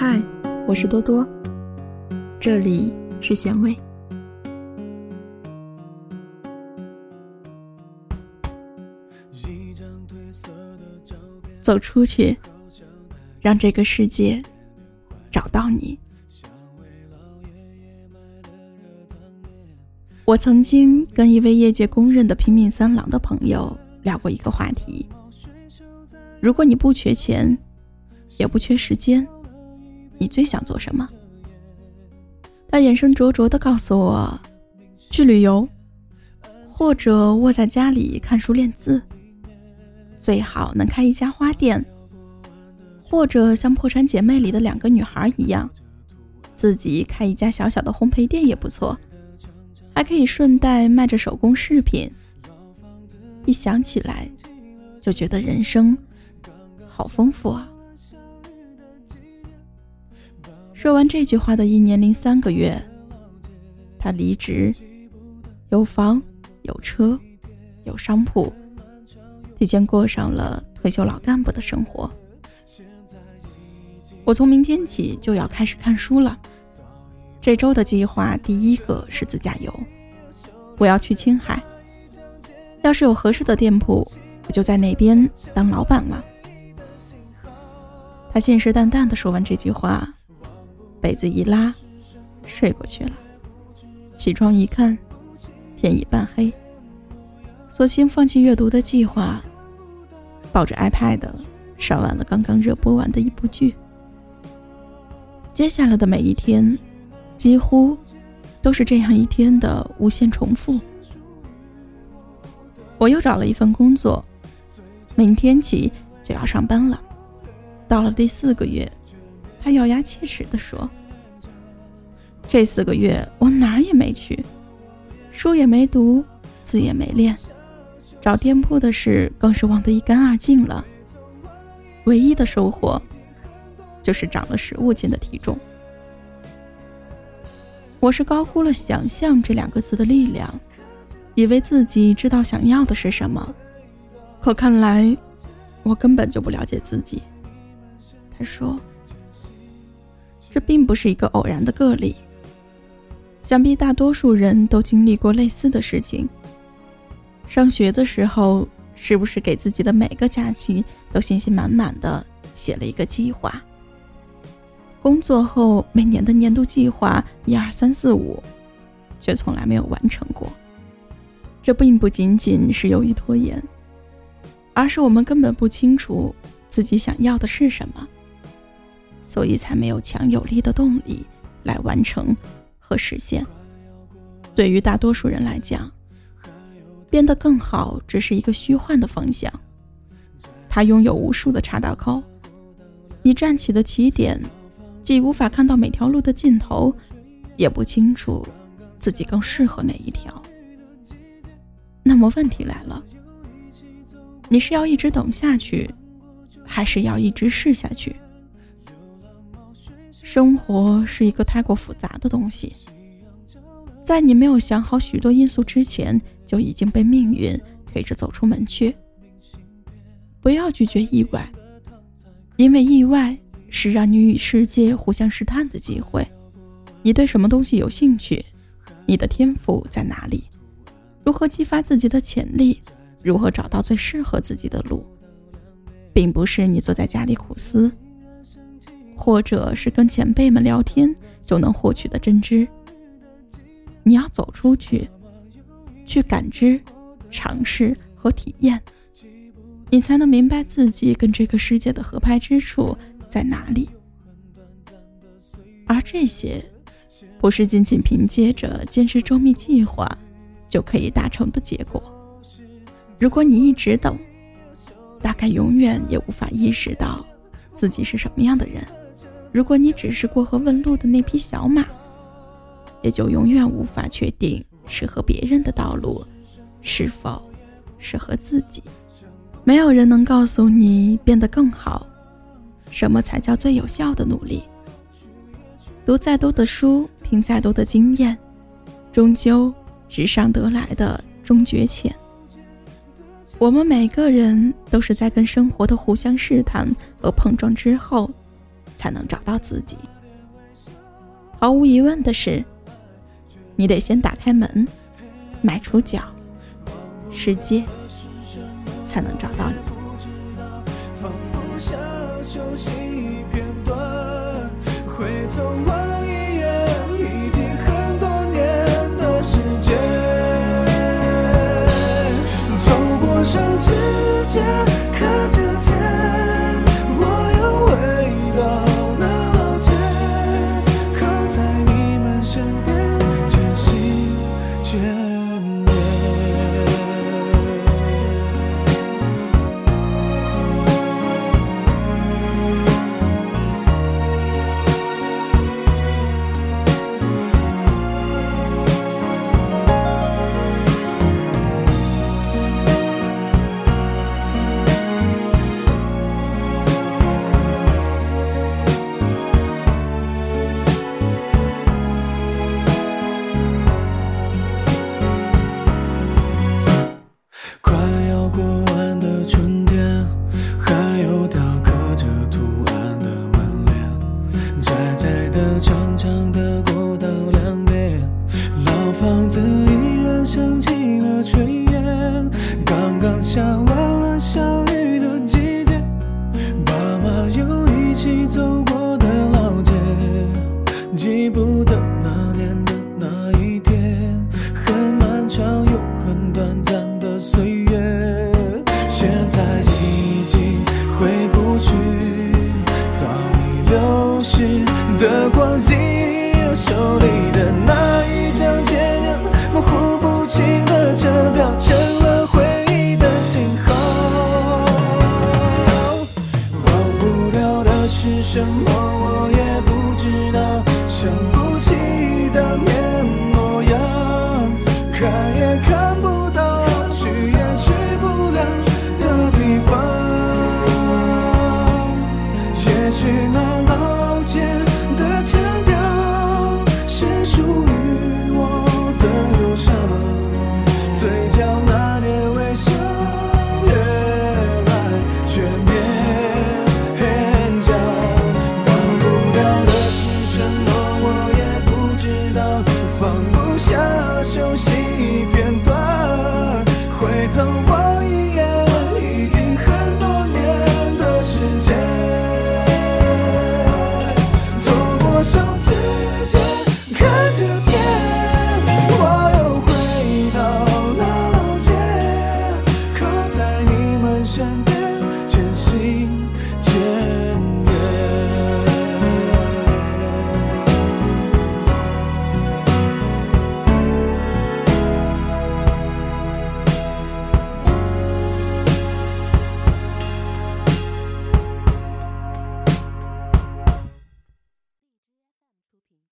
嗨，我是多多，这里是咸味。走出去，让这个世界找到你。我曾经跟一位业界公认的拼命三郎的朋友聊过一个话题：如果你不缺钱，也不缺时间，你最想做什么？他眼神灼灼地告诉我：去旅游，或者窝在家里看书练字。最好能开一家花店，或者像《破产姐妹》里的两个女孩一样，自己开一家小小的烘焙店也不错，还可以顺带卖着手工饰品。一想起来，就觉得人生好丰富啊！说完这句话的一年零三个月，他离职，有房有车有商铺。提前过上了退休老干部的生活。我从明天起就要开始看书了。这周的计划第一个是自驾游，我要去青海。要是有合适的店铺，我就在那边当老板了。他信誓旦旦地说完这句话，被子一拉，睡过去了。起床一看，天已半黑。索性放弃阅读的计划，抱着 iPad 刷完了刚刚热播完的一部剧。接下来的每一天，几乎都是这样一天的无限重复。我又找了一份工作，明天起就要上班了。到了第四个月，他咬牙切齿地说：“这四个月我哪儿也没去，书也没读，字也没练。”找店铺的事更是忘得一干二净了。唯一的收获，就是长了十五斤的体重。我是高估了“想象”这两个字的力量，以为自己知道想要的是什么，可看来我根本就不了解自己。他说：“这并不是一个偶然的个例，想必大多数人都经历过类似的事情。”上学的时候，是不是给自己的每个假期都信心满满的写了一个计划？工作后，每年的年度计划一二三四五，却从来没有完成过。这并不仅仅是由于拖延，而是我们根本不清楚自己想要的是什么，所以才没有强有力的动力来完成和实现。对于大多数人来讲，变得更好，只是一个虚幻的方向。它拥有无数的岔道口，你站起的起点，既无法看到每条路的尽头，也不清楚自己更适合哪一条。那么问题来了，你是要一直等下去，还是要一直试下去？生活是一个太过复杂的东西，在你没有想好许多因素之前。就已经被命运推着走出门去。不要拒绝意外，因为意外是让你与世界互相试探的机会。你对什么东西有兴趣？你的天赋在哪里？如何激发自己的潜力？如何找到最适合自己的路？并不是你坐在家里苦思，或者是跟前辈们聊天就能获取的真知。你要走出去。去感知、尝试和体验，你才能明白自己跟这个世界的合拍之处在哪里。而这些，不是仅仅凭借着坚持周密计划就可以达成的结果。如果你一直等，大概永远也无法意识到自己是什么样的人。如果你只是过河问路的那匹小马，也就永远无法确定。适合别人的道路，是否适合自己？没有人能告诉你变得更好，什么才叫最有效的努力。读再多的书，听再多的经验，终究纸上得来的终觉浅。我们每个人都是在跟生活的互相试探和碰撞之后，才能找到自己。毫无疑问的是，你得先打开门，迈出脚，世界才能找到你。的是什么？我也不知道，想不起当年模样，看也看不到，去也去不了的地方。也许那里。